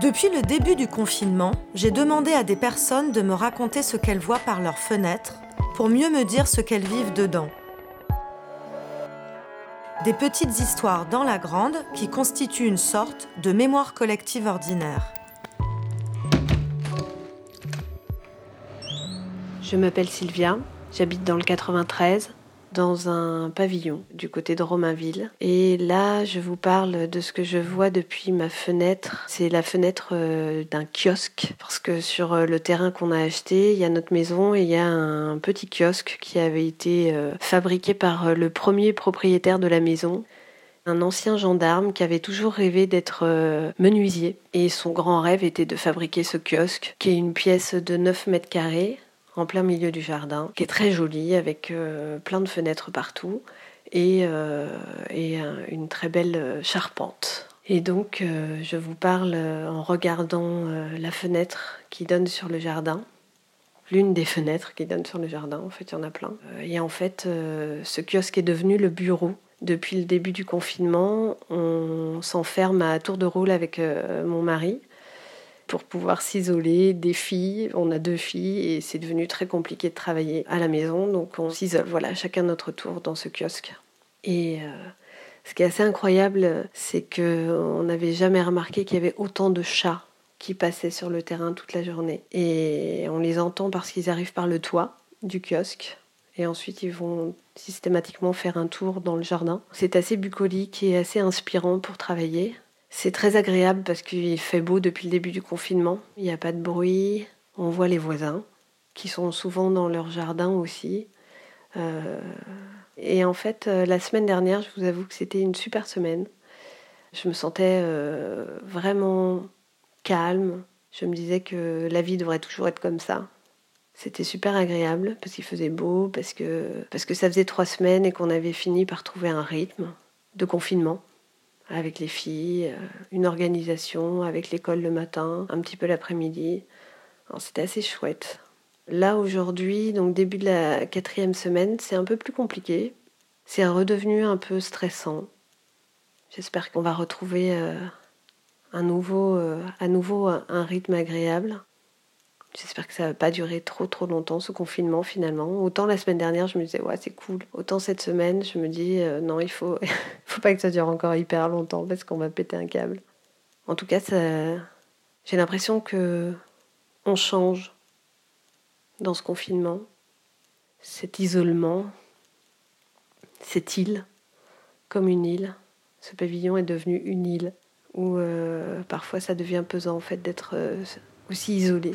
Depuis le début du confinement, j'ai demandé à des personnes de me raconter ce qu'elles voient par leurs fenêtres pour mieux me dire ce qu'elles vivent dedans. Des petites histoires dans la grande qui constituent une sorte de mémoire collective ordinaire. Je m'appelle Sylvia, j'habite dans le 93 dans un pavillon du côté de Romainville. Et là, je vous parle de ce que je vois depuis ma fenêtre. C'est la fenêtre euh, d'un kiosque, parce que sur euh, le terrain qu'on a acheté, il y a notre maison et il y a un petit kiosque qui avait été euh, fabriqué par le premier propriétaire de la maison un ancien gendarme qui avait toujours rêvé d'être menuisier. Et son grand rêve était de fabriquer ce kiosque, qui est une pièce de 9 mètres carrés, en plein milieu du jardin, qui est très jolie avec euh, plein de fenêtres partout et, euh, une très belle charpente. Et donc je vous parle en regardant la fenêtre qui donne sur le jardin. L'une des fenêtres qui donne sur le jardin, en fait, il y en a plein. Et en fait, ce kiosque est devenu le bureau depuis le début du confinement, on s'enferme à tour de rôle avec mon mari pour pouvoir s'isoler des filles. On a deux filles et c'est devenu très compliqué de travailler à la maison, donc on s'isole, voilà, chacun notre tour dans ce kiosque. Et euh, ce qui est assez incroyable, c'est qu'on n'avait jamais remarqué qu'il y avait autant de chats qui passaient sur le terrain toute la journée. Et on les entend parce qu'ils arrivent par le toit du kiosque. Et ensuite, ils vont systématiquement faire un tour dans le jardin. C'est assez bucolique et assez inspirant pour travailler. C'est très agréable parce qu'il fait beau depuis le début du confinement. Il n'y a pas de bruit. On voit les voisins qui sont souvent dans leur jardin aussi. Euh, et en fait, euh, la semaine dernière, je vous avoue que c'était une super semaine. Je me sentais euh, vraiment calme. Je me disais que la vie devrait toujours être comme ça. C'était super agréable parce qu'il faisait beau, parce que, parce que ça faisait trois semaines et qu'on avait fini par trouver un rythme de confinement avec les filles, euh, une organisation avec l'école le matin, un petit peu l'après-midi. C'était assez chouette. Là aujourd'hui, donc début de la quatrième semaine, c'est un peu plus compliqué. C'est redevenu un peu stressant. J'espère qu'on va retrouver euh, un nouveau, euh, à nouveau un rythme agréable. J'espère que ça va pas durer trop trop longtemps ce confinement finalement. Autant la semaine dernière je me disais ouais c'est cool. Autant cette semaine je me dis non il faut faut pas que ça dure encore hyper longtemps parce qu'on va péter un câble. En tout cas j'ai l'impression que on change dans ce confinement, cet isolement, cette île comme une île. Ce pavillon est devenu une île où euh, parfois ça devient pesant en fait d'être euh, aussi isolé.